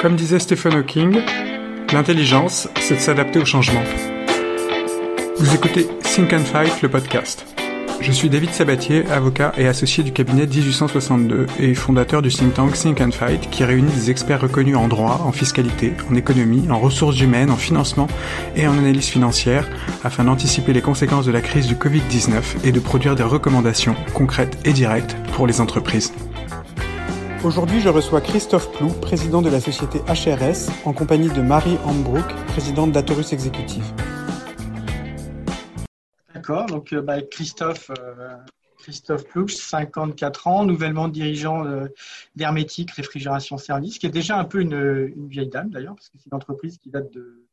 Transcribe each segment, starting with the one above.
Comme disait Stephen Hawking, l'intelligence, c'est de s'adapter au changement. Vous écoutez Think and Fight, le podcast. Je suis David Sabatier, avocat et associé du cabinet 1862 et fondateur du think tank Think and Fight qui réunit des experts reconnus en droit, en fiscalité, en économie, en ressources humaines, en financement et en analyse financière afin d'anticiper les conséquences de la crise du Covid-19 et de produire des recommandations concrètes et directes pour les entreprises. Aujourd'hui, je reçois Christophe Plou, président de la société HRS, en compagnie de Marie Ambrook, présidente d'Atorus Exécutif. D'accord, donc euh, bah, Christophe, euh, Christophe Ploux, 54 ans, nouvellement dirigeant euh, d'Hermétique Réfrigération Service, qui est déjà un peu une, vieille dame d'ailleurs, parce que c'est une entreprise qui date de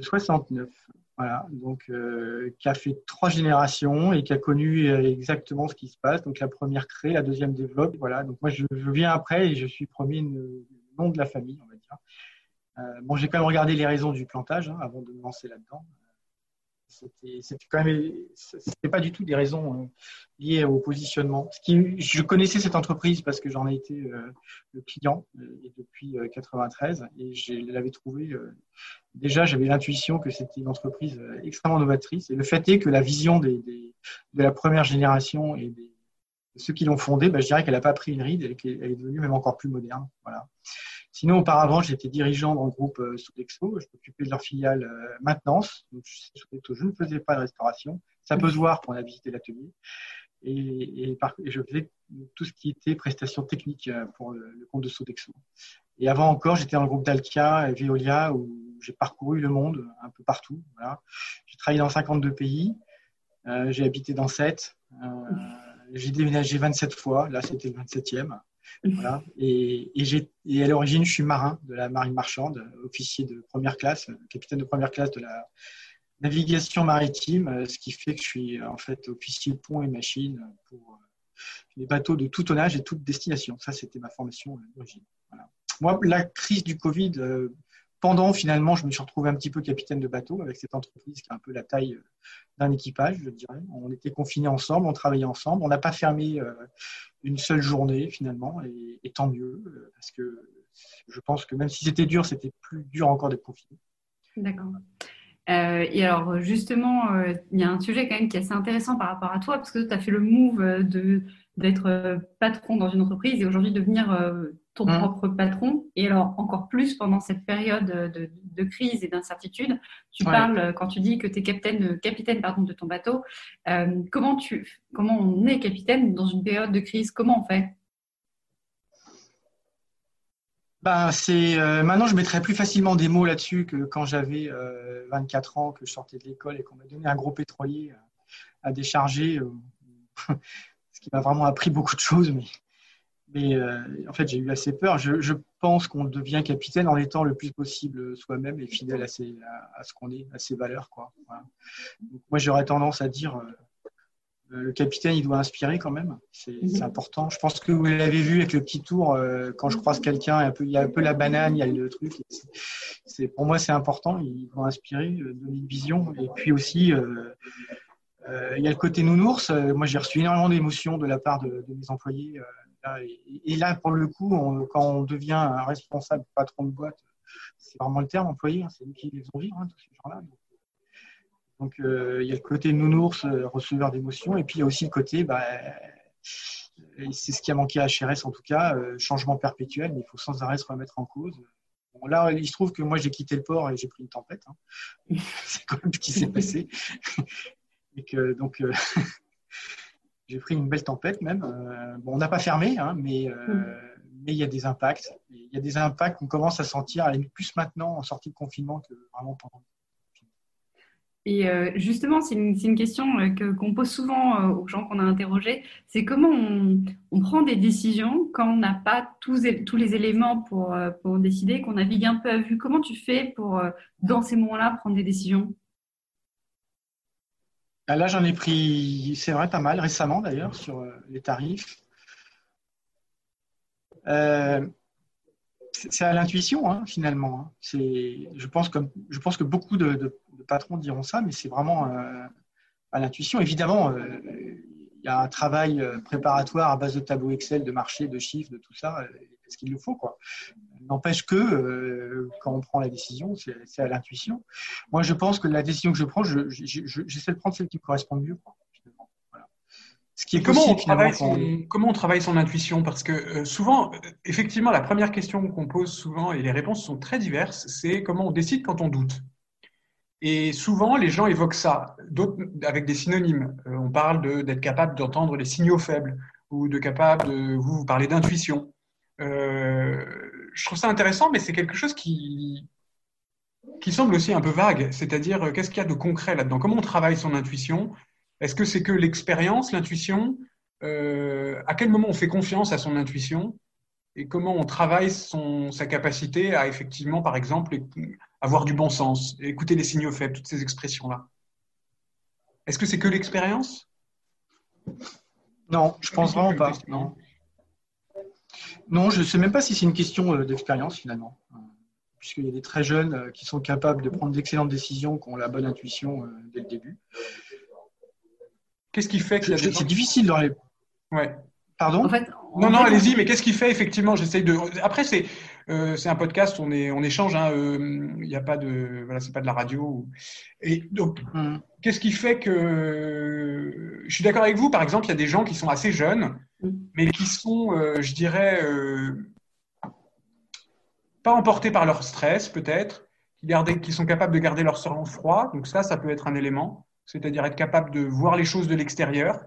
69. Voilà, donc euh, qui a fait trois générations et qui a connu euh, exactement ce qui se passe. Donc la première crée, la deuxième développe. Voilà, donc moi je, viens après et je suis premier nom de la famille, on va dire. Euh, bon, j'ai quand même regardé les raisons du plantage hein, avant de me lancer là-dedans c'était quand même c'était pas du tout des raisons euh, liées au positionnement. Je connaissais cette entreprise parce que j'en ai été euh, le client euh, depuis 93 et je l'avais trouvé déjà j'avais l'intuition que c'était une entreprise extrêmement novatrice et le fait est que la vision de la première génération et de ceux qui l'ont fondée, bah, je dirais qu'elle n'a pas pris une ride et qu'elle est devenue même encore plus moderne. Voilà. Sinon, auparavant, j'étais dirigeant dans le groupe euh, Sodexo. Je m'occupais de leur filiale euh, maintenance. Donc, je ne faisais pas de restauration. Ça peut se voir quand on a visité l'atelier. Et, je faisais tout ce qui était prestations techniques euh, pour le, compte de Sodexo. Et avant encore, j'étais dans le groupe Dalkia et Veolia où j'ai parcouru le monde un peu partout. Voilà. J'ai travaillé dans 52 pays. j'ai habité dans 7. j'ai déménagé 27 fois. Là, c'était le 27e. Voilà. Et, et, à l'origine, je suis marin de la marine marchande, officier de première classe, capitaine de première classe de la navigation maritime, ce qui fait que je suis en fait officier pont et machine pour les bateaux de tout tonnage et toute destination. Ça, c'était ma formation d'origine. Moi, la crise du Covid, euh, pendant, finalement, je me suis retrouvé un petit peu capitaine de bateau avec cette entreprise qui a un peu la taille euh, d'un équipage, je dirais. On était confinés ensemble, on travaillait ensemble. On n'a pas fermé euh, une seule journée, finalement, et, tant mieux, euh, parce que je pense que même si c'était dur, c'était plus dur encore d'être confiné. D'accord. et alors, justement, il y a un sujet quand même qui est assez intéressant par rapport à toi, parce que tu as fait le move d'être patron dans une entreprise et aujourd'hui devenir euh, ton mmh. propre patron. Et alors, encore plus pendant cette période de, crise et d'incertitude, tu parles, euh, quand tu dis que tu es capitaine, capitaine pardon, de ton bateau, comment, tu, comment on est capitaine dans une période de crise? Comment on fait? Ben, c'est maintenant je mettrais plus facilement des mots là-dessus que quand j'avais 24 ans, que je sortais de l'école et qu'on m'a donné un gros pétrolier à décharger. qui m'a vraiment appris beaucoup de choses. Mais, mais euh, en fait, j'ai eu assez peur. Je, pense qu'on devient capitaine en étant le plus possible soi-même et fidèle à, ses, à, ce qu'on est, à ses valeurs. Quoi. moi, j'aurais tendance à dire euh, le capitaine, il doit inspirer quand même. Mhm. C'est important. Je pense que vous l'avez vu avec le petit tour, euh, quand je croise quelqu'un, il y a un peu la banane, il y a le truc. C'est, pour moi, c'est important. Il doit inspirer, donner une vision. Et puis aussi, euh, il y a le côté nounours. Euh, moi, j'ai reçu énormément d'émotions de la part de, mes employés. Euh, et, là, pour le coup, quand on devient responsable patron de boîte, c'est vraiment le terme employé, hein, c'est nous qui les faisons vivre, hein, tous ces gens-là. Donc, il y a le côté nounours, receveur d'émotions, et puis il y a aussi le côté, bah, c'est ce qui a manqué à HRS en tout cas, changement perpétuel, mais il faut sans arrêt se remettre en cause. Bon, là, il se trouve que moi, j'ai quitté le port et j'ai pris une tempête. Hein. c'est quand même ce qui s'est passé. Et que donc euh, j'ai pris une belle tempête même. Euh, bon, on n'a pas fermé, hein, mais euh, mm. mais il y a des impacts. Il y a des impacts qu'on commence à sentir, à plus maintenant en sortie de confinement que vraiment pendant. Et justement, c'est une, une, question qu'on pose souvent aux gens qu'on a interrogés, c'est comment on, on, prend des décisions quand on n'a pas tous, tous, les éléments pour, pour décider, qu'on navigue un peu à vue. Comment tu fais pour, dans ces moments-là, prendre des décisions? Là, j'en ai pris, c'est vrai, pas mal récemment d'ailleurs, sur euh, les tarifs. Euh, c'est à l'intuition, hein, finalement. Hein. je, pense que, je pense que beaucoup de, patrons diront ça, mais c'est vraiment euh, à l'intuition. Évidemment, il y a un travail préparatoire à base de tableaux Excel, de marché, de chiffres, de tout ça. parce qu'il le faut. quoi? N'empêche que quand on prend la décision, c'est à l'intuition. Moi, je pense que la décision que je prends, j'essaie de prendre celle qui me correspond mieux. Ce qui est comment, on travaille son, comment on travaille son intuition? Parce que souvent, effectivement, la première question qu'on pose souvent, et les réponses sont très diverses, c'est comment on décide quand on doute. Et souvent, les gens évoquent ça, avec des synonymes. Euh, on parle d'être capable d'entendre les signaux faibles ou de capable de vous, vous parler d'intuition. Euh, je trouve ça intéressant, mais c'est quelque chose qui, qui semble aussi un peu vague. C'est-à-dire, euh, qu'est-ce qu'il y a de concret là-dedans? Comment on travaille son intuition? Est-ce que c'est que l'expérience, l'intuition? À quel moment on fait confiance à son intuition? Et comment on travaille son, sa capacité à effectivement, par exemple, avoir du bon sens, écouter les signaux faibles, toutes ces expressions-là? Est-ce que c'est que l'expérience? Non, je pense vraiment pas. Non. Non, je ne sais même pas si c'est une question euh, d'expérience finalement. Puisqu'il y a des très jeunes euh, qui sont capables de prendre d'excellentes décisions, qui ont la bonne intuition euh, dès le début. Qu'est-ce qui fait que c'est difficile dans les. Ouais. Pardon? Non, non, allez-y, mais qu'est-ce qui fait effectivement? J'essaye de. Après, c'est euh, un podcast, on, est, on échange. Hein, euh, il n'y a pas de, voilà, c'est pas de la radio. Et donc, mm. qu'est-ce qui fait que je suis d'accord avec vous Par exemple, il y a des gens qui sont assez jeunes, mm. mais qui sont, euh, je dirais, pas emportés par leur stress, peut-être, qui, qui sont capables de garder leur sang-froid. Donc ça, ça peut être un élément. C'est-à-dire être capable de voir les choses de l'extérieur.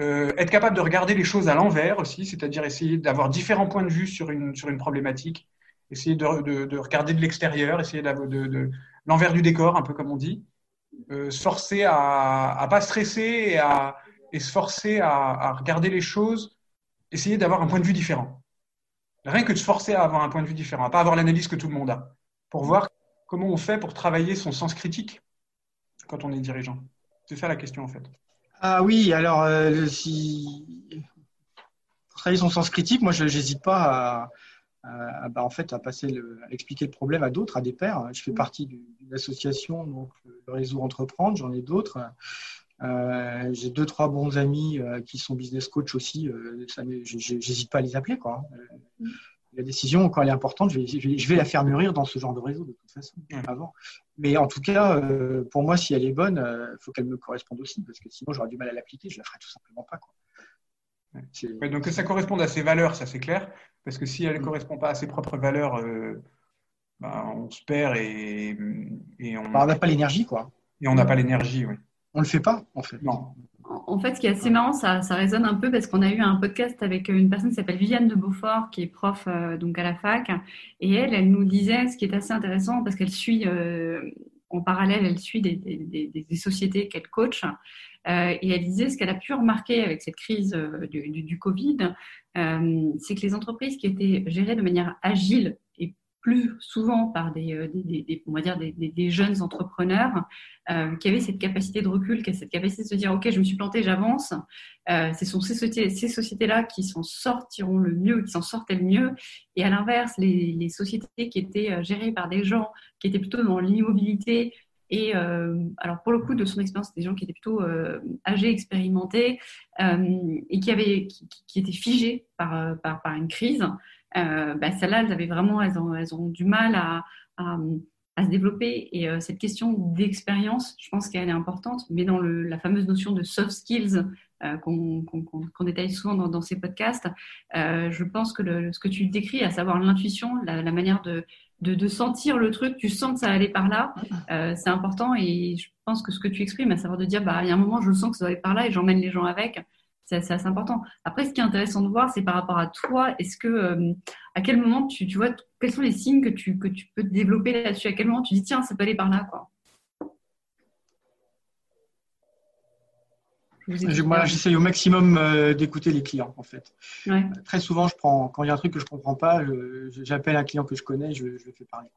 Euh, être capable de regarder les choses à l'envers aussi, c'est-à-dire essayer d'avoir différents points de vue sur une, sur une problématique, essayer de, de, regarder de l'extérieur, essayer de, de l'envers du décor, un peu comme on dit, euh, se forcer à ne pas stresser et, à, se forcer à, à regarder les choses, essayer d'avoir un point de vue différent. Rien que de se forcer à avoir un point de vue différent, à pas avoir l'analyse que tout le monde a, pour voir comment on fait pour travailler son sens critique quand on est dirigeant. C'est ça la question en fait. Ah oui, alors euh, si pour travailler son sens critique, moi je n'hésite pas à, bah, en fait à passer le, à expliquer le problème à d'autres, à des pairs. Je fais partie d'une association, donc le réseau Entreprendre, j'en ai d'autres. Euh, j'ai deux trois bons amis euh, qui sont business coach aussi. J'hésite pas à les appeler quoi. Mm la décision, quand elle est importante, je vais, je vais, la faire mûrir dans ce genre de réseau de toute façon, avant. Mais en tout cas, euh, pour moi, si elle est bonne, il euh, faut qu'elle me corresponde aussi, parce que sinon j'aurais du mal à l'appliquer, je la ferai tout simplement pas. Quoi. donc que ça corresponde à ses valeurs, ça c'est clair, parce que si elle ne mm. correspond pas à ses propres valeurs, euh, bah, on se perd et, et on bah, n'a pas l'énergie, quoi. Et on n'a pas l'énergie, oui. On le fait pas, en fait. Non. En fait, ce qui est assez marrant, ça, résonne un peu parce qu'on a eu un podcast avec une personne qui s'appelle Viviane de Beaufort, qui est prof euh, donc à la fac, et elle, elle nous disait ce qui est assez intéressant parce qu'elle suit euh, en parallèle, elle suit des, sociétés qu'elle coach, euh, et elle disait ce qu'elle a pu remarquer avec cette crise du, du, Covid, c'est que les entreprises qui étaient gérées de manière agile plus souvent par des, euh, des, on va dire des, jeunes entrepreneurs euh, qui avaient cette capacité de recul, qui avaient cette capacité de se dire ok je me suis planté, j'avance. Euh, ce sont ces sociétés, sociétés-là qui s'en sortiront le mieux, qui s'en sortaient le mieux. Et à l'inverse, les, sociétés qui étaient gérées par des gens qui étaient plutôt dans l'immobilité et alors pour le coup de son expérience, des gens qui étaient plutôt âgés, expérimentés et qui avaient, qui étaient figés par, par, par une crise euh, bah, celles-là, elles avaient vraiment, elles ont, du mal à, à, se développer. Et euh, cette question d'expérience, je pense qu'elle est importante, mais dans la fameuse notion de soft skills euh, qu'on qu détaille souvent dans, ces podcasts, euh, je pense que ce que tu décris, à savoir l'intuition, la, manière de, de, sentir le truc, tu sens que ça allait par là, c'est important. Et je pense que ce que tu exprimes, à savoir de dire, bah, il y a un moment, je sens que ça va aller par là et j'emmène les gens avec, c'est assez important. Après, ce qui est intéressant de voir, c'est par rapport à toi, est-ce que, euh, à quel moment tu, tu, vois, quels sont les signes que tu, que tu peux développer là-dessus? À quel moment tu dis, tiens, ça peut aller par là, quoi? Moi, j'essaye au maximum euh, d'écouter les clients, en fait. Très souvent, je prends, quand il y a un truc que je ne comprends pas, j'appelle un client que je connais, je, je le fais parler.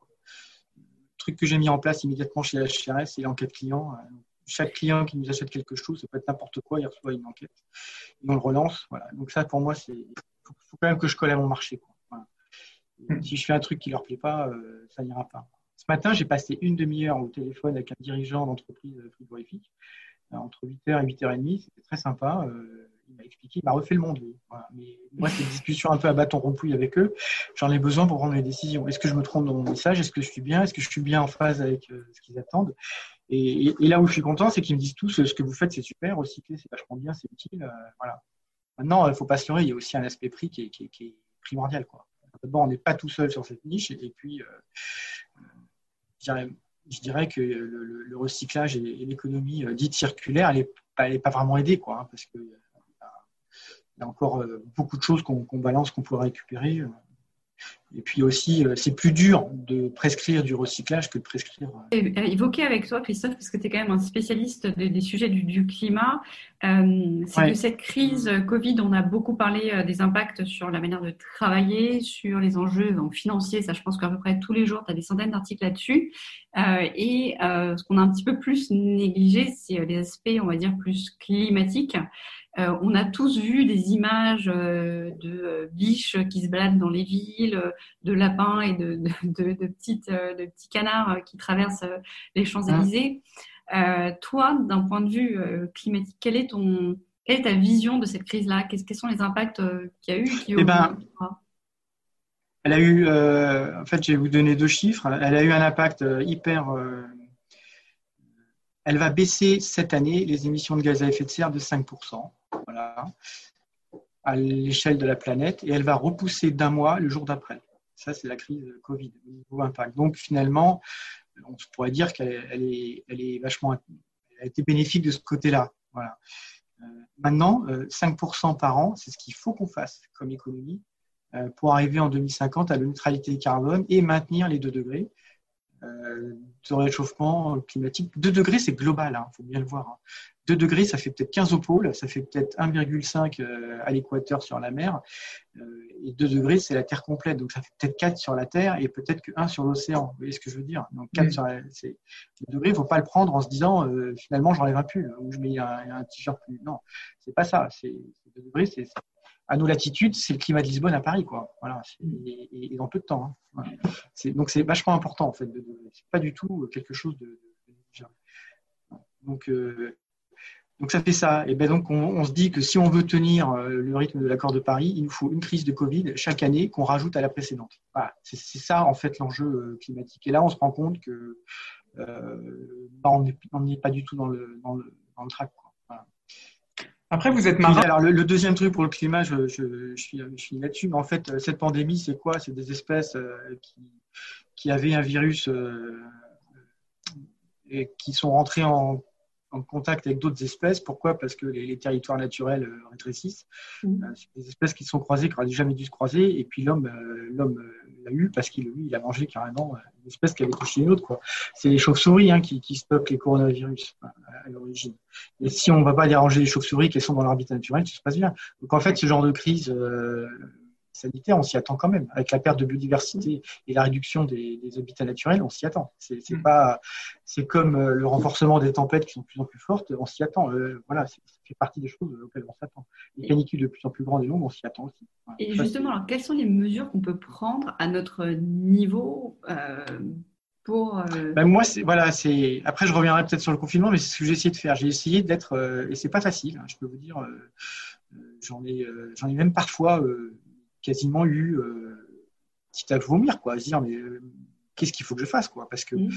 Le truc que j'ai mis en place immédiatement chez HRS, c'est l'enquête client. Euh, chaque client qui nous achète quelque chose, ça peut être n'importe quoi, il reçoit une enquête. Et on le relance. Voilà. Donc ça, pour moi, c'est faut, faut quand même que je colle à mon marché. Quoi. Hmm. Si je fais un truc qui leur plaît pas, euh, ça n'ira pas. Ce matin, j'ai passé une demi-heure au téléphone avec un dirigeant d'entreprise frigorifique euh, entre 8h et 8h30. C'était très sympa. Euh, il m'a expliqué, il m'a refait le monde. Mais moi, cette discussion un peu à bâton rompu avec eux, j'en ai besoin pour prendre mes décisions. Est-ce que je me trompe dans mon message? Est-ce que je suis bien? Est-ce que je suis bien en phase avec euh, ce qu'ils attendent? Et, là où je suis content, c'est qu'ils me disent tous ce que vous faites, c'est super, recycler, c'est vachement bien, c'est utile. Euh, voilà. Maintenant, il ne faut pas se leurrer, il y a aussi un aspect prix qui est, primordial. D'abord, on n'est pas tout seul sur cette niche, et puis, je dirais que le, recyclage et, l'économie dite circulaire, elle n'est pas, pas, vraiment aidée, quoi, hein, parce que il y a encore euh, beaucoup de choses qu'on balance, qu'on pourrait récupérer. Euh. Et puis aussi, euh, c'est plus dur de prescrire du recyclage que de prescrire. Évoquer avec toi, Christophe, parce que tu es quand même un spécialiste des, sujets du, climat, c'est que cette crise Covid, on a beaucoup parlé des impacts sur la manière de travailler, sur les enjeux financiers. Ça, je pense qu'à peu près tous les jours, tu as des centaines d'articles là-dessus. et ce qu'on a un petit peu plus négligé, c'est les aspects, on va dire, plus climatiques. Euh, on a tous vu des images euh, de euh, biches qui se baladent dans les villes, de lapins et de, petites, de petits canards qui traversent les Champs-Élysées. toi, d'un point de vue climatique, quelle est, ton, quelle est ta vision de cette crise-là? Quels sont les impacts qu'il y a eu qui eh ben, Elle a eu, en fait, je vais vous donner deux chiffres. Elle a eu un impact hyper elle va baisser cette année les émissions de gaz à effet de serre de 5% à l'échelle de la planète et elle va repousser d'un mois le jour d'après. Ça, c'est la crise Covid, niveau impact. Donc, finalement, on pourrait dire qu'elle est, vachement, a été bénéfique de ce côté-là. Voilà. Euh, maintenant, 5% euh, par an, c'est ce qu'il faut qu'on fasse comme économie euh, pour arriver en 2050 à la neutralité carbone et maintenir les 2 degrés de réchauffement climatique. 2 degrés, c'est global, il hein, faut bien le voir. Hein. 2 degrés, ça fait peut-être 15 au pôle, ça fait peut-être 1,5 euh, à l'équateur sur la mer. Euh, et 2 degrés, c'est la Terre complète. Donc ça fait peut-être 4 sur la Terre et peut-être que 1 sur l'océan. Vous voyez ce que je veux dire Donc 4 sur la, 2 degrés, il ne faut pas le prendre en se disant euh, finalement j'enlève un pull ou je mets un, t-shirt plus. Non, c'est pas ça. C'est 2 degrés, c'est à nos latitudes, c'est le climat de Lisbonne à Paris, quoi. Voilà, et, et, dans peu de temps. Hein. Donc c'est vachement important en fait. C'est pas du tout quelque chose de, de donc, donc ça fait ça. Et ben donc on, se dit que si on veut tenir euh, le rythme de l'accord de Paris, il nous faut une crise de Covid chaque année qu'on rajoute à la précédente. Voilà, c'est ça en fait l'enjeu euh, climatique. Et là on se rend compte que euh, bah, on n'est pas du tout dans le dans le, dans le track. Après, vous êtes marin. Alors, le, deuxième truc pour le climat, je, je, je suis, je suis là-dessus. Mais en fait, cette pandémie, c'est quoi? C'est des espèces qui, qui avaient un virus et qui sont rentrées en en contact avec d'autres espèces. Pourquoi? Parce que les, territoires naturels euh, rétrécissent. Mmh. C'est des espèces qui sont croisées, qui n'auraient jamais dû se croiser. Et puis l'homme, euh, l'homme l'a eu parce qu'il il a mangé carrément une espèce qui avait touché une autre. Quoi. C'est les chauves-souris hein, qui, qui stockent les coronavirus à, l'origine. Et si on ne va pas déranger les chauves-souris qui sont dans l'habitat naturel, ça se passe bien. Donc en fait, ce genre de crise sanitaire, on s'y attend quand même. Avec la perte de biodiversité et la réduction des, habitats naturels, on s'y attend. C'est mm. pas, c'est comme euh, le renforcement des tempêtes qui sont de plus en plus fortes, on s'y attend. Euh, voilà, ça fait partie des choses auxquelles on s'attend. Les canicules de plus en plus grandes et longues, on s'y attend aussi. et justement, alors, quelles sont les mesures qu'on peut prendre à notre niveau euh, pour ben moi, c'est voilà, c'est après je reviendrai peut-être sur le confinement, mais c'est ce que j'ai essayé de faire. J'ai essayé d'être et c'est pas facile. Hein, je peux vous dire, j'en ai, j'en ai même parfois quasiment eu euh, petit à vomir, quoi, à se dire mais euh, qu'est-ce qu'il faut que je fasse, quoi, parce que mmh.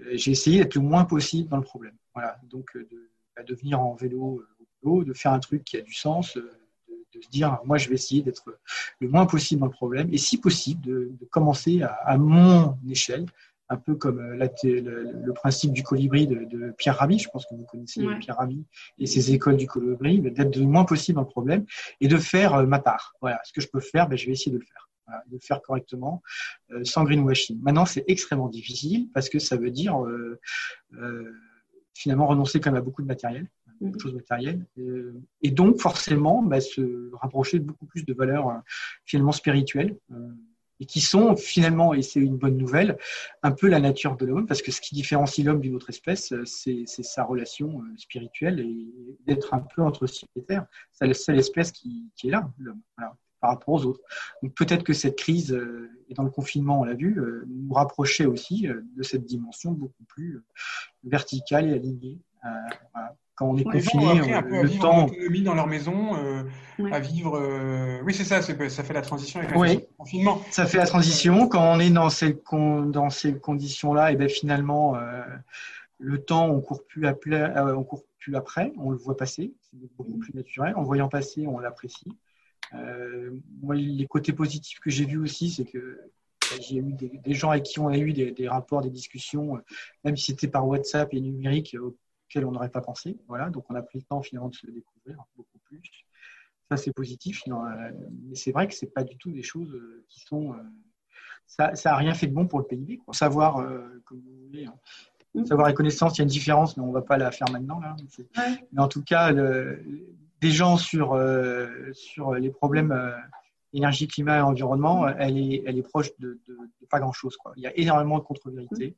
euh, j'ai essayé d'être le moins possible dans le problème. Voilà, donc de, bah, de venir en vélo, de faire un truc qui a du sens, de, se dire moi je vais essayer d'être le moins possible dans le problème, et si possible de, commencer à, mon échelle, un peu comme le, principe du colibri de, Pierre Rabhi, je pense que vous connaissez Pierre Rabhi et ses écoles du colibri, d'être le moins possible le problème et de faire euh, ma part. Voilà, ce que je peux faire, ben, je vais essayer de le faire. de le faire correctement, euh, sans greenwashing. Maintenant, c'est extrêmement difficile parce que ça veut dire euh, finalement renoncer quand même à beaucoup de matériel, beaucoup de choses matérielles, et donc forcément ben, se rapprocher de beaucoup plus de valeurs finalement spirituelles et qui sont finalement, et c'est une bonne nouvelle, un peu la nature de l'homme, parce que ce qui différencie l'homme d'une autre espèce, euh, c'est sa relation euh, spirituelle et d'être un peu entre ciel et terre. C'est la seule espèce qui, est là, l'homme, par rapport aux autres. Donc peut-être que cette crise, euh, et dans le confinement, on l'a vu, nous rapprochait aussi de cette dimension beaucoup plus verticale et alignée quand on est ont confiné, appris euh, à le vivre temps. autonomie dans leur maison, euh, Ouais. à vivre. euh, Oui, c'est ça, c'est- ça fait la transition avec Oui. le confinement. Ça fait la transition. Quand on est dans ces, con- dans ces conditions-là, et ben finalement, euh, le temps, on court plus euh, on court plus après, on le voit passer. C'est beaucoup plus naturel. En le voyant passer, on l'apprécie. Euh, moi, les côtés positifs que j'ai vus aussi, c'est que ben, j'ai eu des, des gens avec qui on a eu des, des rapports, des discussions, euh, même si c'était par WhatsApp et numérique, auxquels on n'aurait pas pensé. Voilà, donc on a pris le temps finalement de se découvrir beaucoup plus. Ça, c'est positif. euh, Mais c'est vrai que c'est pas du tout des choses euh, qui sont. euh, ça, ça a rien fait de bon pour le PIB. Quoi. Savoir, euh, comme vous voulez, hein. Mm. savoir et connaissance, il y a une différence, mais on va pas la faire maintenant. Là. Ouais. Mais en tout cas, le- des gens sur, euh, sur les problèmes euh, énergie, climat et environnement, euh, elle est, elle est proche de, de- de pas grand-chose. Il y a énormément de contre-vérités.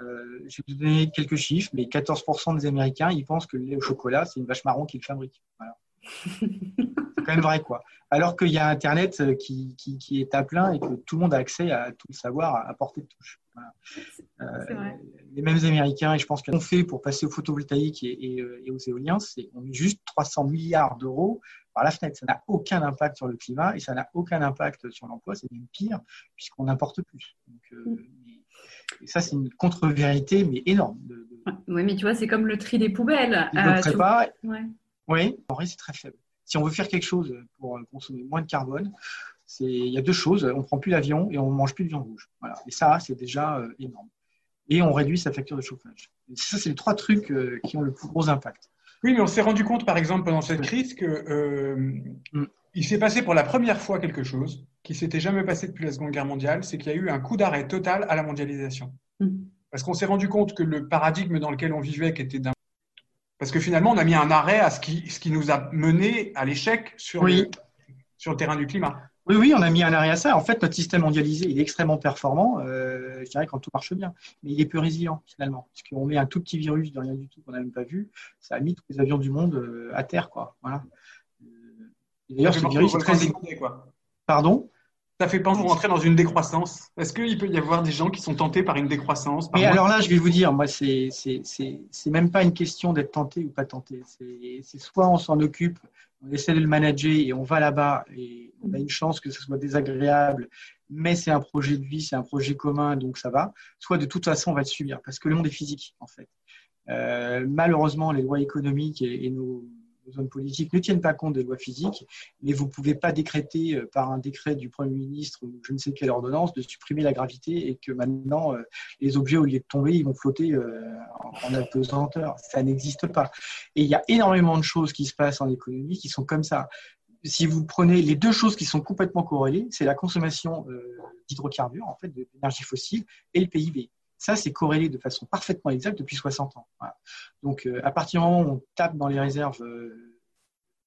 Euh, je vais vous donner quelques chiffres, mais 14% des Américains, ils pensent que le lait au chocolat, c'est une vache marron qui le fabrique. Voilà. c'est quand même vrai, quoi. Alors qu'il y a Internet euh, qui, qui, qui est à plein et que tout le monde a accès à tout le savoir à, à portée de touche. Voilà. Euh, vrai. les mêmes Américains, et je pense qu'on fait pour passer au photovoltaïque et, et, euh, et aux éoliens, c'est on met juste 300 milliards d'euros par la fenêtre. Ça n'a aucun impact sur le climat et ça n'a aucun impact sur l'emploi. C'est même pire puisqu'on n'importe plus. Donc, euh, Mm. Et ça, c'est une contre-vérité, mais énorme. Oui, mais tu vois, c'est comme le tri des poubelles. ils Euh, ne le tu- préparent. Ouais. Oui, en vrai, c'est très faible. Si on veut faire quelque chose pour euh, consommer moins de carbone, c'est il y a deux choses. On prend plus l'avion et on mange plus de viande rouge. Voilà. Et ça, c'est déjà euh, énorme. Et on réduit sa facture de chauffage. Et ça, c'est les trois trucs euh, qui ont le plus gros impact. Oui, mais on s'est rendu compte, par exemple, pendant cette crise, que euh, Mm. Il s'est passé pour la première fois quelque chose qui s'était jamais passé depuis la Seconde Guerre mondiale, c'est qu'il y a eu un coup d'arrêt total à la mondialisation. Mm. Parce qu'on s'est rendu compte que le paradigme dans lequel on vivait, qui était d'un parce que finalement, on a mis un arrêt à ce qui, ce qui nous a mené à l'échec sur, Oui. le, sur le terrain du climat. Oui, oui, on a mis un arrêt à ça. En fait, notre système mondialisé, il est extrêmement performant, euh, je dirais quand tout marche bien, mais il est peu résilient finalement, parce qu'on met un tout petit virus de rien du tout qu'on n'a même pas vu, ça a mis tous les avions du monde euh, à terre, quoi. Voilà. D'ailleurs, ce virus est très. quoi. Pardon? Ça fait penser rentrer dans une décroissance. Est-ce qu'il peut y avoir des gens qui sont tentés par une décroissance par Mais moi alors là, je vais vous dire, moi, c'est même pas une question d'être tenté ou pas tenté. C'est c'est soit on s'en occupe, on essaie de le manager et on va là-bas et on a une chance que ce soit désagréable, mais c'est un projet de vie, c'est un projet commun, donc ça va. Soit de toute façon, on va le subir parce que le monde est physique en fait. Euh, malheureusement, les lois économiques et, et nos, nos hommes politiques ne tiennent pas compte des lois physiques, mais vous ne pouvez pas décréter euh, par un décret du Premier ministre ou je ne sais quelle ordonnance de supprimer la gravité et que maintenant euh, les objets, au lieu de tomber, ils vont flotter euh, en, apesanteur. Ça n'existe pas. Et il y a énormément de choses qui se passent en économie qui sont comme ça. Si vous prenez les deux choses qui sont complètement corrélées, c'est la consommation d'hydrocarbures, en fait, d'énergie fossile, et le PIB. Ça, c'est corrélé de façon parfaitement exacte depuis 60 ans. Voilà. Donc, euh, à partir du moment où on tape dans les réserves euh,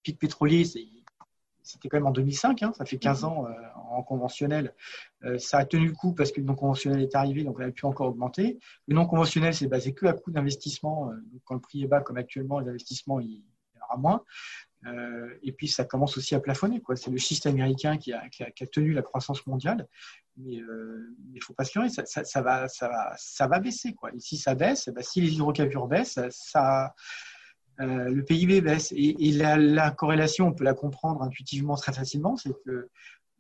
pic pétrolier, c'était quand même en 2005, hein, ça fait 15 ans euh, en conventionnel. Euh, ça a tenu le coup parce que le non conventionnel est arrivé, donc on a pu encore augmenter. Le non conventionnel, c'est basé que à coût d'investissement. donc, quand le prix est bas, comme actuellement, les investissements, il y en aura moins. Euh, et puis ça commence aussi à plafonner. C'est le schiste américain qui a, tenu la croissance mondiale. Mais il euh, ne faut pas se leurrer, ça, va, ça, va, ça va baisser. Quoi. Et si ça baisse, bah, si les hydrocarbures baissent, ça, euh, le PIB baisse. Et, et la, la, corrélation, on peut la comprendre intuitivement très facilement, c'est que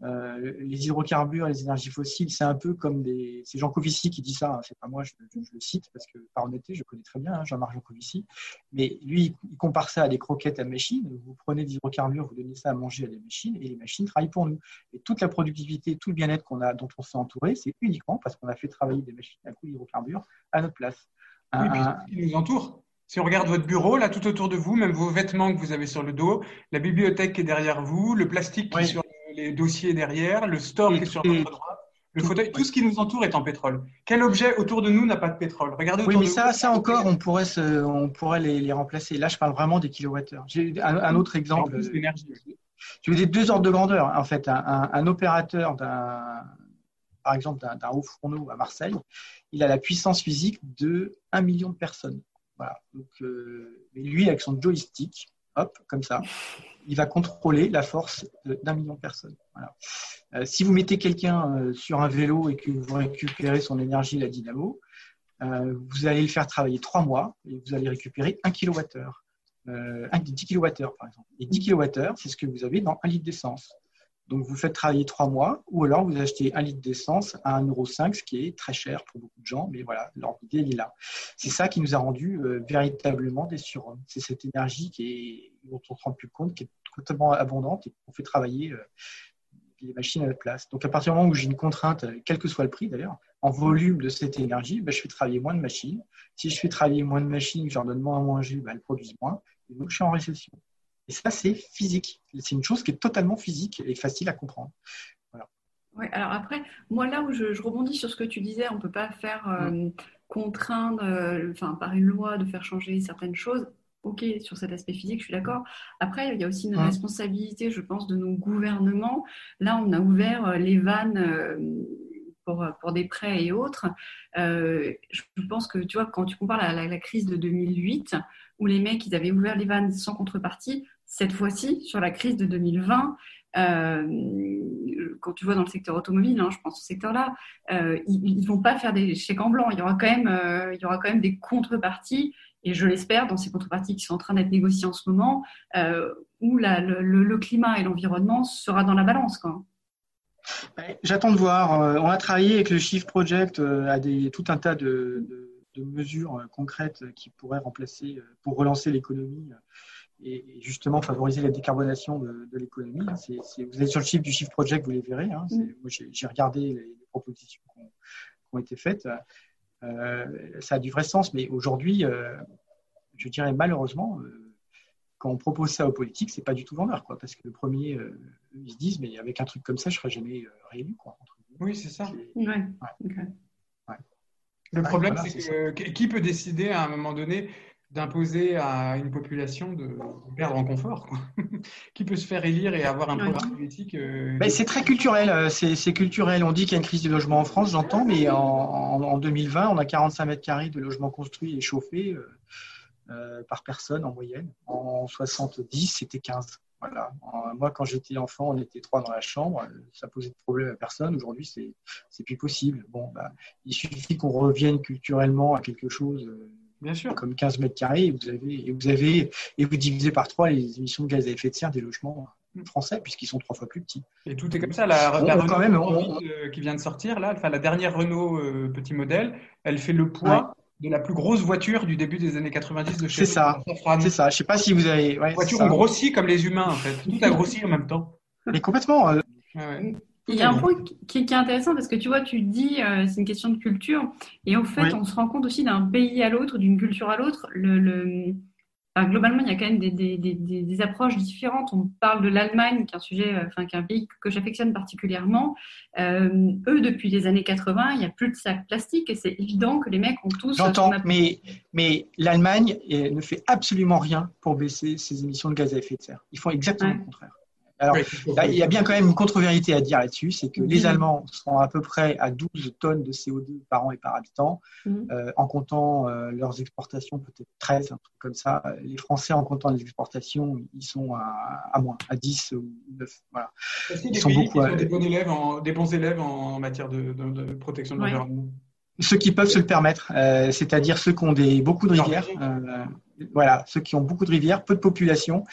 euh, les hydrocarbures, les énergies fossiles, c'est un peu comme des. C'est Jean Covici qui dit ça, hein, c'est pas moi, je, je, je, le cite parce que par honnêteté, je connais très bien hein, Jean-Marc Jancovici. Mais lui, il compare ça à des croquettes à machines. Vous prenez des hydrocarbures, vous donnez ça à manger à des machines et les machines travaillent pour nous. Et toute la productivité, tout le bien-être qu'on a, dont on s'est entouré, c'est uniquement parce qu'on a fait travailler des machines à coup d'hydrocarbures à notre place. Un, oui, un... nous entoure. Si on regarde votre bureau, là, tout autour de vous, même vos vêtements que vous avez sur le dos, la bibliothèque qui est derrière vous, le plastique qui oui. est sur les dossiers derrière, le store et qui est sur votre droite, le fauteuil, tout ce qui nous entoure est en pétrole. Quel objet autour de nous n'a pas de pétrole? Regardez Oui, mais ça, ça encore, on pourrait, se, on pourrait les, les, remplacer. Là, je parle vraiment des kilowattheures. J'ai un, un, autre exemple. En plus. Je vais dire deux ordres de grandeur. En fait, un, un opérateur d'un, par exemple, d'un haut fourneau à Marseille, il a la puissance physique de 1 million de personnes. Voilà. Donc, euh, lui, avec son joystick, hop, comme ça, il va contrôler la force d'un million de personnes. Euh, si vous mettez quelqu'un euh, sur un vélo et que vous récupérez son énergie, la dynamo, euh, vous allez le faire travailler trois mois et vous allez récupérer un kilowattheure. euh, 10 kWh par exemple. Et 10 kWh, c'est ce que vous avez dans un litre d'essence. Donc vous faites travailler trois mois, ou alors vous achetez un litre d'essence à 1,5€, ce qui est très cher pour beaucoup de gens, mais voilà, leur idée est là. C'est ça qui nous a rendu euh, véritablement des surhommes. C'est cette énergie qui est, dont on ne se rend plus compte, qui est totalement abondante et qu'on fait travailler euh, les machines à la place. Donc à partir du moment où j'ai une contrainte, quel que soit le prix d'ailleurs, en volume de cette énergie, ben, je fais travailler moins de machines. Si je fais travailler moins de machines, je leur donne moins à manger, ben, elles produisent moins. Et donc je suis en récession. Et ça, c'est physique. C'est une chose qui est totalement physique et facile à comprendre. Voilà. alors après, moi là où je, rebondis sur ce que tu disais, on ne peut pas faire euh, contraindre, euh, enfin par une loi, de faire changer certaines choses. Ok, sur cet aspect physique, je suis d'accord. Après, il y a aussi une responsabilité, je pense, de nos gouvernements. Là, on a ouvert euh, les vannes pour, pour, des prêts et autres. je pense que, tu vois, quand tu compares la, la, la, crise de 2008, où les mecs, ils avaient ouvert les vannes sans contrepartie, cette fois-ci, sur la crise de 2020, euh, quand tu vois dans le secteur automobile, hein, je pense au secteur-là, euh, ils ne vont pas faire des chèques en blanc. Il y aura quand même, euh, il y aura quand même des contreparties, et je l'espère, dans ces contreparties qui sont en train d'être négociées en ce moment, où le, climat et l'environnement sera dans la balance. J'attends de voir. On a travaillé avec le Shift Project à tout un tas de, de mesures concrètes qui pourraient remplacer, pour relancer l'économie et justement favoriser la décarbonation de, l'économie. vous êtes sur le chiffre du Chiffre Project, vous les verrez. Hein. Mm. moi, j'ai regardé les, propositions qui ont, été faites. Euh, ça a du vrai sens, mais aujourd'hui, euh, je dirais malheureusement, euh, quand on propose ça aux politiques, c'est pas du tout vendeur, quoi, parce que le premier, ils se disent, mais avec un truc comme ça, je serai jamais réélu, quoi. Oui, c'est ça. Ouais. Le problème, c'est que qui peut décider à un moment donné d'imposer à une population de perdre en confort. Qui peut se faire élire et avoir un programme politique euh, C'est très culturel. Euh, c'est culturel. On dit qu'il y a une crise du logement en France, j'entends, mais en, 2020, on a 45 mètres carrés de logements construits et chauffés euh, par personne en moyenne. En 70, c'était 15. Voilà. Moi, quand j'étais enfant, on était trois dans la chambre. Ça posait de problème à personne. Aujourd'hui, c'est plus possible. Bon, bah, il suffit qu'on revienne culturellement à quelque chose Bien sûr. Comme 15 mètres carrés, et vous avez, et vous avez, et vous divisez par trois les émissions de gaz à effet de serre des logements français, puisqu'ils sont trois fois plus petits. Et tout est comme ça. La, Renault quand même, euh, qui vient de sortir, là, enfin, la dernière Renault euh, petit modèle, elle fait le poids de la plus grosse voiture du début des années 90 de chez C'est ça. C'est ça. Je sais pas si vous avez. Ouais, les voitures ont grossi comme les humains, en fait. Tout a grossi en même temps. Mais complètement. Euh, il y a un point qui, est intéressant parce que tu vois, tu dis euh, c'est une question de culture et en fait, on se rend compte aussi d'un pays à l'autre, d'une culture à l'autre. Le, globalement, il y a quand même des, approches différentes. On parle de l'Allemagne, qui est un sujet, euh, enfin, qui est un pays que j'affectionne particulièrement. Euh, eux, depuis les années 80, il n'y a plus de sacs plastiques et c'est évident que les mecs ont tous. J'entends, mais, mais l'Allemagne ne fait absolument rien pour baisser ses émissions de gaz à effet de serre. Ils font exactement le contraire. Alors, il y a bien quand même une contre-vérité à dire là-dessus, c'est que les Allemands sont à peu près à 12 tonnes de CO2 par an et par habitant, mhm. euh, en comptant euh, leurs exportations, peut-être 13, un truc comme ça. Les Français, en comptant les exportations, ils sont à, moins, à 10 ou 9. Voilà. Ils sont, beaucoup, des, bons élèves en, des bons élèves en matière de, protection de l'environnement? Ceux qui peuvent se le permettre, euh, c'est-à-dire ceux qui ont des, beaucoup de rivières, voilà, ceux qui ont beaucoup de rivières, peu de population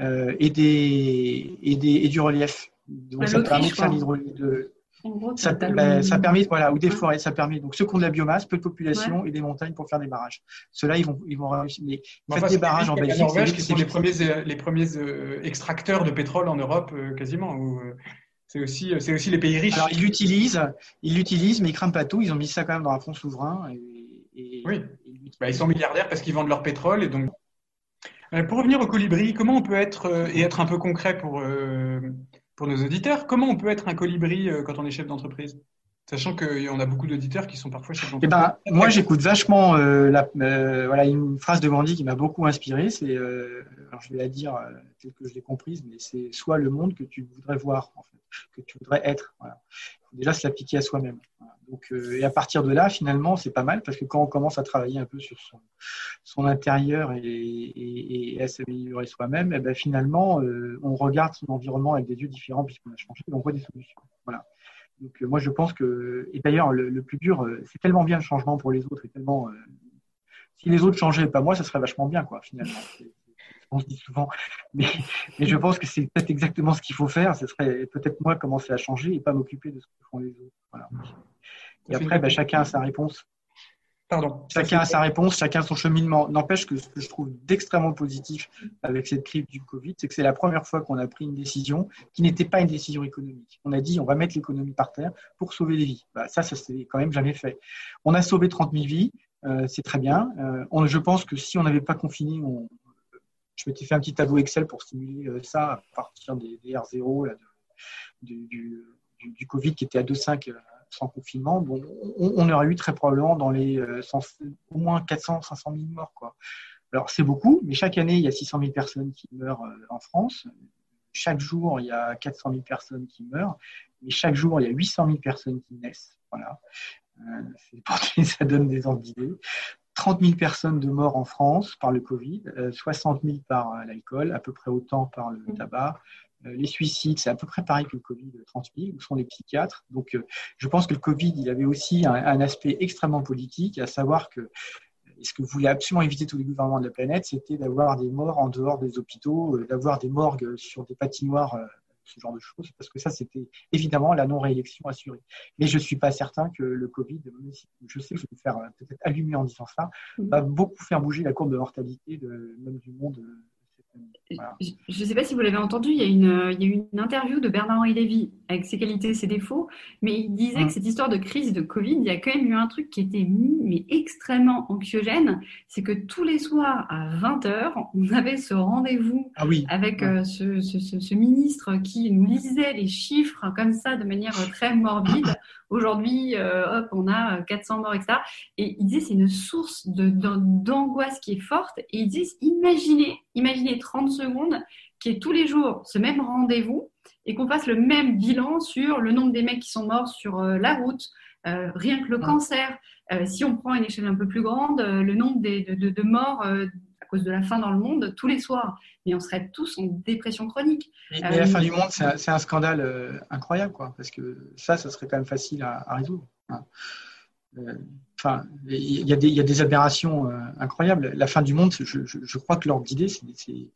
euh, et, des, et, des, et du relief. Donc, ça permet de faire de, ça, ben, ça, permet, voilà, ou des forêts, ça permet. Donc, ceux qui ont de la biomasse, peu de population et des montagnes pour faire des barrages. Ceux-là, ils vont, ils vont réussir. Mais faites des barrages en Belgique. Norvège, qui sont les premiers, les premiers euh, extracteurs de pétrole en Europe, euh, quasiment. c'est aussi, c'est aussi les pays riches. Alors, ils l'utilisent, ils l'utilisent, mais ils crament pas tout. Ils ont mis ça quand même dans un fonds souverain. Et, oui. Bah, ils sont milliardaires parce qu'ils vendent leur pétrole et donc. Euh, pour revenir au colibri, comment on peut être euh, et être un peu concret pour euh, pour nos auditeurs, comment on peut être un colibri quand on est chef d'entreprise? Sachant qu'on a beaucoup d'auditeurs qui sont parfois chefs eh ben, d'entreprise. moi, j'écoute vachement la, voilà, une phrase de Gandhi qui m'a beaucoup inspiré. C'est, alors je vais la dire telle que je l'ai comprise, mais c'est soit le monde que tu voudrais voir, en fait, que tu voudrais être. Voilà. Il faut déjà se l'appliquer à soi-même. Euh, et à partir de là, finalement, c'est pas mal parce que quand on commence à travailler un peu sur son, intérieur et, à s'améliorer soi-même, eh ben finalement, euh, on regarde son environnement avec des yeux différents puisqu'on a changé et on voit des solutions. Voilà. Donc, euh, moi, je pense que, et d'ailleurs, le, plus dur, c'est tellement bien le changement pour les autres et tellement, si les autres changeaient, pas moi, ça serait vachement bien, quoi, finalement. on se dit souvent, mais, je pense que c'est peut-être exactement ce qu'il faut faire. Ce serait peut-être moi commencer à changer et pas m'occuper de ce que font les autres. Et après, bah, chacun a sa réponse. Pardon. Chacun a sa réponse, chacun son cheminement. N'empêche que ce que je trouve d'extrêmement positif avec cette crise du Covid, c'est que c'est la première fois qu'on a pris une décision qui n'était pas une décision économique. On a dit on va mettre l'économie par terre pour sauver des vies. Bah, ça, ça s'est quand même jamais fait. On a sauvé 30 000 vies, euh, c'est très bien. Euh, je pense que si on n'avait pas confiné, on, je m'étais fait un petit tableau Excel pour stimuler euh, ça à partir des, R0 du, du, Covid qui était à 2,5 sans confinement, bon, on, aurait eu très probablement dans les au moins 400, 500 000 morts. Quoi. Alors c'est beaucoup, mais chaque année, il y a 600 000 personnes qui meurent en France. Chaque jour, il y a 400 000 personnes qui meurent. Mais chaque jour, il y a 800 000 personnes qui naissent. Voilà. Euh, ça donne des ordres d'idées. 30 000 personnes de morts en France par le Covid, 60 euh, 000 par euh, l'alcool, à peu près autant par le mmh. tabac. Les suicides, c'est à peu près pareil que le Covid, 30 000, où sont les psychiatres. Donc, je pense que le Covid, il avait aussi un, aspect extrêmement politique, à savoir que ce que voulait absolument éviter tous les gouvernements de la planète, c'était d'avoir des morts en dehors des hôpitaux, d'avoir des morgues sur des patinoires ce genre de choses, parce que ça, c'était évidemment la non-réélection assurée. Mais je ne suis pas certain que le Covid, je sais que je vais me faire euh, peut-être allumer en disant ça, mm. va beaucoup faire bouger la courbe de mortalité de, même du monde je ne sais pas si vous l'avez entendu, il y, a une, il y a une interview de Bernard-Henri Lévy avec ses qualités et ses défauts, mais il disait que hum. cette histoire de crise de Covid, il y a quand même eu un truc qui était mais extrêmement anxiogène, c'est que tous les soirs à 20h, on avait ce rendez-vous ah oui. avec euh, ce, ce, ce, ministre qui nous lisait les chiffres comme ça de manière très morbide. Aujourd'hui, euh, hop, on a 400 morts, etc. Et il disait c'est une source d'angoisse qui est forte. Et il disait imaginez, imaginez 30 secondes qui est tous les jours ce même rendez-vous et qu'on fasse le même bilan sur le nombre des mecs qui sont morts sur euh, la route, euh, rien que le cancer. si on prend une échelle un peu plus grande, le nombre de, morts à cause de la faim dans le monde tous les soirs. Mais on serait tous en dépression chronique. Mais, la fin du monde, c'est un, scandale incroyable, quoi, parce que ça, ça serait quand même facile à, résoudre. Hein. Enfin, il y, a des aberrations incroyables. La fin du monde, je, je crois que l'ordre d'idée, c'est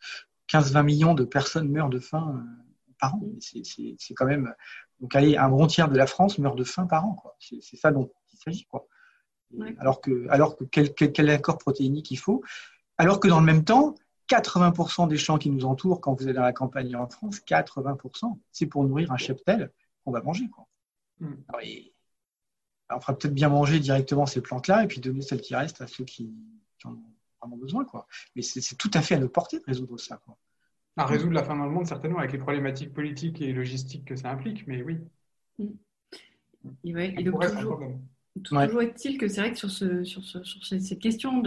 15-20 millions de personnes meurent de faim euh, par an. C'est quand même. Donc, allez, un bon tiers de la France meurt de faim par an. C'est ça dont il s'agit. Alors que, alors que quel, quel, accord protéinique il faut Alors que dans le même temps, 80% des champs qui nous entourent, quand vous êtes dans la campagne en France, 80%, c'est pour nourrir un cheptel qu'on va manger. Quoi. Hmm. On fera peut-être bien manger directement ces plantes-là et puis donner celles qui restent à ceux qui, qui en ont besoin. Quoi. Mais c'est tout à fait à notre portée de résoudre ça. Quoi. À résoudre la fin dans le monde, certainement, avec les problématiques politiques et logistiques que ça implique, mais oui. Mm. Et, donc, toujours, toujours est-il que c'est vrai que sur, ce, sur, ce, sur cette question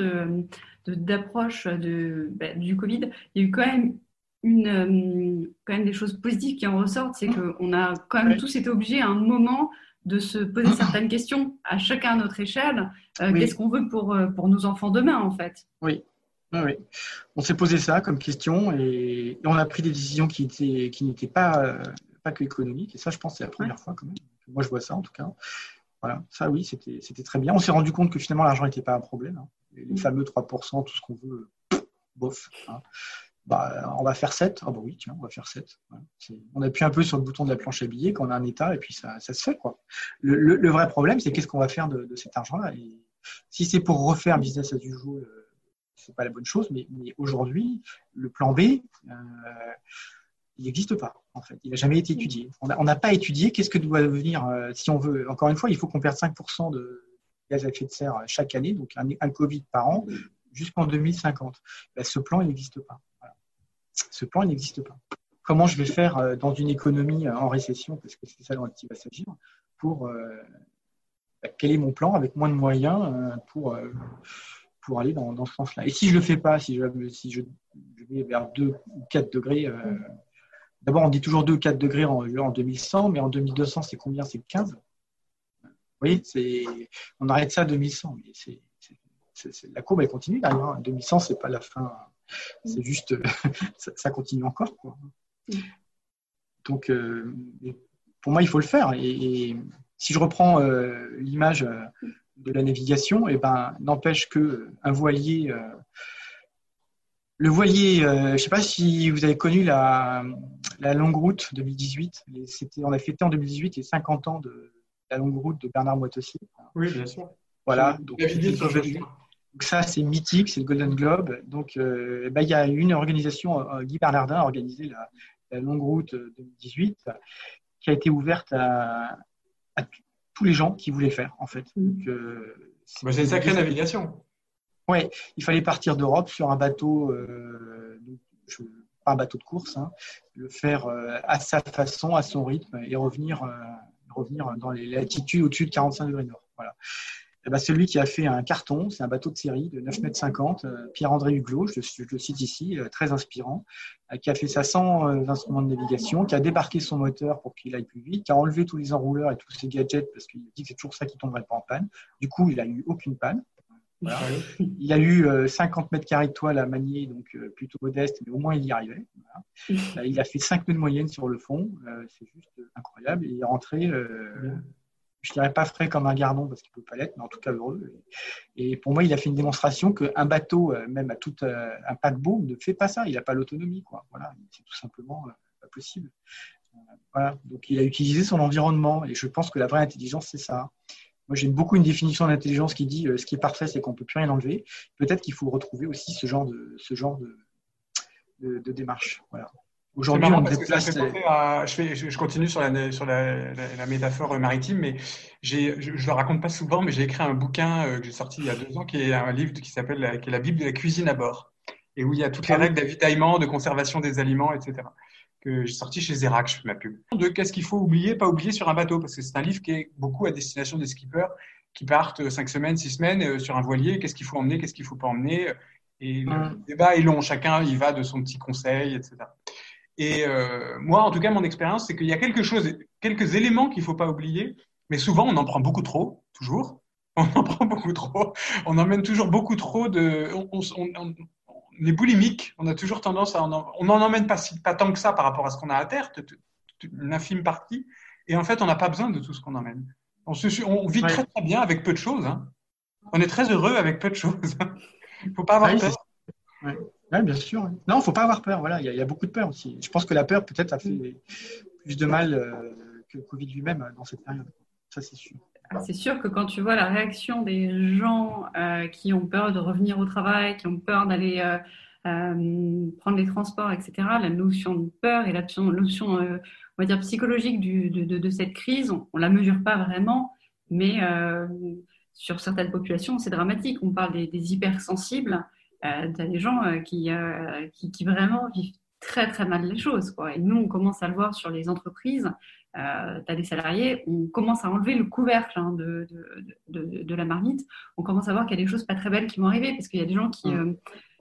d'approche de, bah, du Covid, il y a eu quand même une, euh, quand même des choses positives qui en ressortent, c'est mm. qu'on a quand même tous été obligés à un moment de se poser certaines questions à chacun à notre échelle. Euh, qu'est-ce qu'on veut pour, euh, pour nos enfants demain, en fait? Oui. Oui, On s'est posé ça comme question et, on a pris des décisions qui n'étaient qui pas, euh, pas que économiques. Et ça, je pense, c'est la première fois quand même. Moi, je vois ça en tout cas. Voilà, ça oui, c'était très bien. On s'est rendu compte que finalement, l'argent n'était pas un problème. Hein. Les, mm. fameux 3%, tout ce qu'on veut, bof. Hein bah, on va faire 7. Ah bah oui, tiens, on va faire 7. On appuie un peu sur le bouton de la planche à billets quand on a un état et puis ça, se fait. Quoi. Le, vrai problème, c'est qu'est-ce qu'on va faire de, cet argent-là? Si c'est pour refaire business as usual, euh, c'est pas la bonne chose, mais, aujourd'hui, le plan B, euh, il n'existe pas, en fait. Il n'a jamais été étudié. On n'a pas étudié qu'est-ce que doit devenir, euh, si on veut, encore une fois, il faut qu'on perde 5% de gaz à effet de serre chaque année, donc un, un Covid par an, jusqu'en 2050. Ben, ce plan, il n'existe pas ce plan n'existe pas. Comment je vais faire euh, dans une économie euh, en récession, parce que c'est ça dont il va s'agir, pour euh, bah, quel est mon plan avec moins de moyens pour, pour aller dans, ce sens-là? Et si je ne le fais pas, si je, vais vers 2 ou 4 degrés, d'abord on dit toujours 2 ou 4 degrés en, en 2100, mais en 2200 c'est combien? C'est 15 Vous voyez, on arrête ça à 2100, mais la courbe elle continue derrière. 2100 c'est pas la fin c'est juste, ça, continue encore. Mm. Donc, euh, pour moi, il faut le faire. Et, si je reprends euh, l'image euh, mm. de la navigation, et eh ben, n'empêche qu'un voilier Le voilier, je ne sais pas si vous avez connu la, la longue route 2018. C'était, on a fêté en 2018 les 50 ans de la longue route de Bernard Moitossier. Oui, bien sûr. Voilà. Donc, donc ça, c'est mythique, c'est le Golden Globe. Donc, euh, bah, il y a une organisation, euh, Guy Bernardin a organisé la, longue route 2018, qui a été ouverte à, tous les gens qui voulaient le faire, en fait. Mmh. Euh, bah, c'est une sacrée navigation. Oui, il fallait partir d'Europe sur un bateau, pas un bateau de course, hein, le faire à sa façon, à son rythme et revenir, revenir dans les latitudes au-dessus de 45 degrés nord. Voilà. Eh ben, celui qui a fait un carton, c'est un bateau de série de 9 mètres 50, euh, Pierre-André Huglot, je, le cite ici, euh, très inspirant, euh, qui a fait ça sans instruments de navigation, qui a débarqué son moteur pour qu'il aille plus vite, qui a enlevé tous les enrouleurs et tous ses gadgets parce qu'il a dit que c'est toujours ça qui tomberait pas en panne. Du coup, il n'a eu aucune panne. Il a eu 50 mètres carrés de toile à manier, donc plutôt modeste, mais au moins il y arrivait. Il a fait 5 nœuds de moyenne sur le fond, c'est juste incroyable. il est rentré je dirais pas frais comme un gardon parce qu'il peut pas l'être, mais en tout cas heureux. Et pour moi, il a fait une démonstration qu'un bateau, euh, même à tout euh, un paquebot, ne fait pas ça. Il n'a pas l'autonomie. Voilà, c'est tout simplement euh, pas possible. Voilà. Donc, il a utilisé son environnement, et je pense que la vraie intelligence, c'est ça. Moi, j'aime beaucoup une définition d'intelligence qui dit ce qui est parfait, c'est qu'on peut plus rien enlever. Peut-être qu'il faut retrouver aussi ce genre de, de démarche. Voilà. Aujourd'hui, on déplace. je, je, continue sur la, sur la, la, métaphore maritime, mais je ne le raconte pas souvent, mais j'ai écrit un bouquin euh, que j'ai sorti il y a deux ans, qui est un livre qui s'appelle la, qui est la Bible de la cuisine à bord, et où il y a toutes les ah règles d'avitaillement, de conservation des aliments, etc. Que j'ai sorti chez Zerac, je fais ma pub. De qu'est-ce qu'il faut oublier, pas oublier sur un bateau, parce que c'est un livre qui est beaucoup à destination des skippers qui partent cinq semaines, six semaines euh, sur un voilier. Qu'est-ce qu'il faut emmener, qu'est-ce qu'il faut pas emmener. Et le mmh. débat est long. Chacun y va de son petit conseil, etc. Et euh, moi, en tout cas, mon expérience, c'est qu'il y a quelque chose, quelques éléments qu'il ne faut pas oublier, mais souvent, on en prend beaucoup trop, toujours. On en prend beaucoup trop. On emmène toujours beaucoup trop de. On, est boulimique. On a toujours tendance à. En, on n'en emmène pas, pas tant que ça par rapport à ce qu'on a à terre, une infime partie. Et en fait, on n'a pas besoin de tout ce qu'on emmène. On, se, on vit très très bien avec peu de choses. Hein. On est très heureux avec peu de choses. Il ne faut pas avoir peur. Oui, bien sûr. Non, il ne faut pas avoir peur. Voilà, il y, a beaucoup de peur aussi. Je pense que la peur, peut-être, a fait plus de mal euh, que le Covid lui-même dans cette période. Ça, c'est sûr. Ah, c'est sûr que quand tu vois la réaction des gens euh, qui ont peur de revenir au travail, qui ont peur d'aller euh, prendre les transports, etc., la notion de peur et la notion, on va dire, psychologique de, cette crise, on ne la mesure pas vraiment, mais sur certaines populations, c'est dramatique. On parle des hypersensibles. Euh, tu as des gens euh, qui, euh, qui, qui, vraiment vivent très très mal les choses. Quoi. Et nous, on commence à le voir sur les entreprises. Euh, tu as des salariés, on commence à enlever le couvercle hein, de, de, de, de, la marmite. On commence à voir qu'il y a des choses pas très belles qui vont arriver parce qu'il y a des gens qui, mm.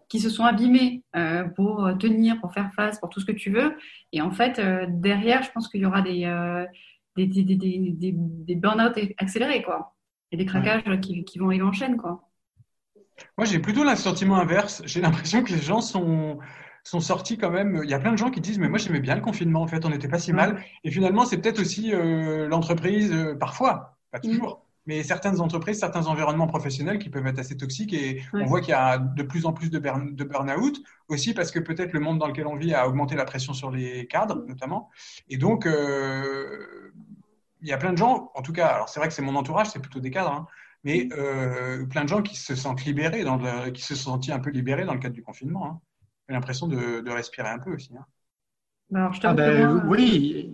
qui se sont abîmés pour tenir, pour faire face, pour tout ce que tu veux. Et en fait, derrière, je pense qu'il y aura des, des, des, des, des, des burn-out accélérés quoi. et des craquages qui, qui vont arriver en chaîne. Quoi. Moi, j'ai plutôt le sentiment inverse. J'ai l'impression que les gens sont, sont sortis quand même. Il y a plein de gens qui disent, mais moi, j'aimais bien le confinement, en fait, on n'était pas si mal. Et finalement, c'est peut-être aussi euh, l'entreprise, euh, parfois, pas toujours, mais certaines entreprises, certains environnements professionnels qui peuvent être assez toxiques. Et on voit qu'il y a de plus en plus de, burn, de burn-out, aussi parce que peut-être le monde dans lequel on vit a augmenté la pression sur les cadres, notamment. Et donc, euh, il y a plein de gens, en tout cas, alors c'est vrai que c'est mon entourage, c'est plutôt des cadres, hein, mais euh, plein de gens qui se sentent libérés, dans qui se sont sentis un peu libérés dans le cadre du confinement. Hein. J'ai l'impression de, respirer un peu aussi. Hein. Alors, je ah ben, oui,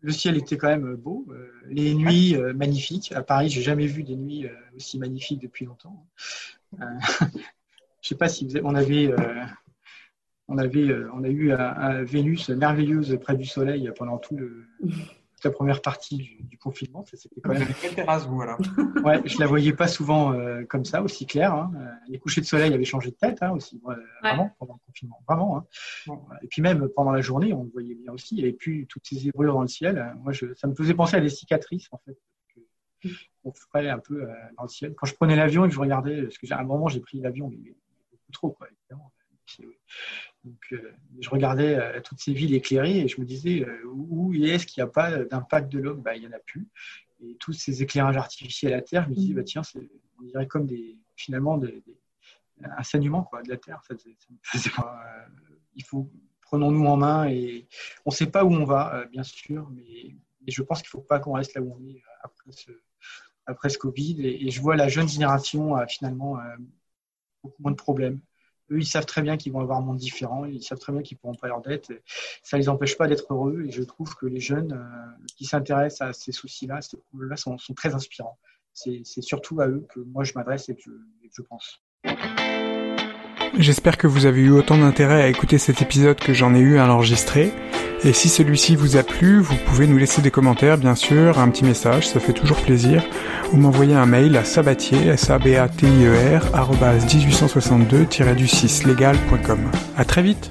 le ciel était quand même beau. Euh, les nuits euh, magnifiques. À Paris, j'ai jamais vu des nuits aussi magnifiques depuis longtemps. je sais pas si vous on avait, on avait, on a eu un Vénus merveilleuse près du soleil pendant tout le la première partie du, confinement. Ça, c'était quand même. Quelle terrasse, vous, alors Ouais, je la voyais pas souvent euh, comme ça, aussi claire. Hein. Euh, les couchers de soleil avaient changé de tête hein, aussi, vraiment, pendant le confinement. Vraiment. Hein. Et puis même pendant la journée, on le voyait bien aussi. Il n'y avait plus toutes ces ébrouilles dans le ciel. Moi, je, ça me faisait penser à des cicatrices, en fait. On ferait un peu euh, dans le ciel. Quand je prenais l'avion et que je regardais, parce que à un moment, j'ai pris l'avion, mais, beaucoup trop, quoi, évidemment. Donc, euh, je regardais euh, toutes ces villes éclairées et je me disais, euh, où est-ce qu'il n'y a pas d'impact de l'homme? Bah, Il n'y en a plus. Et tous ces éclairages artificiels à terre, je me disais, bah, tiens, on dirait comme des, finalement des, un saignement quoi, de la terre. il faut prenons-nous en main et on ne sait pas où on va, bien sûr, mais, je pense qu'il ne faut pas qu'on reste là où on est après ce Covid. Et, je vois la jeune génération finalement beaucoup moins de problèmes. Eux, ils savent très bien qu'ils vont avoir un monde différent, ils savent très bien qu'ils ne pourront pas leur dette. Ça ne les empêche pas d'être heureux. Et je trouve que les jeunes qui s'intéressent à ces soucis-là, ces problèmes-là, sont, très inspirants. C'est surtout à eux que moi je m'adresse et que je pense. J'espère que vous avez eu autant d'intérêt à écouter cet épisode que j'en ai eu à l'enregistrer. Et si celui-ci vous a plu, vous pouvez nous laisser des commentaires, bien sûr, un petit message, ça fait toujours plaisir, ou m'envoyer un mail à sabatier, s a b a t i e r 1862-du6legal.com. À très vite!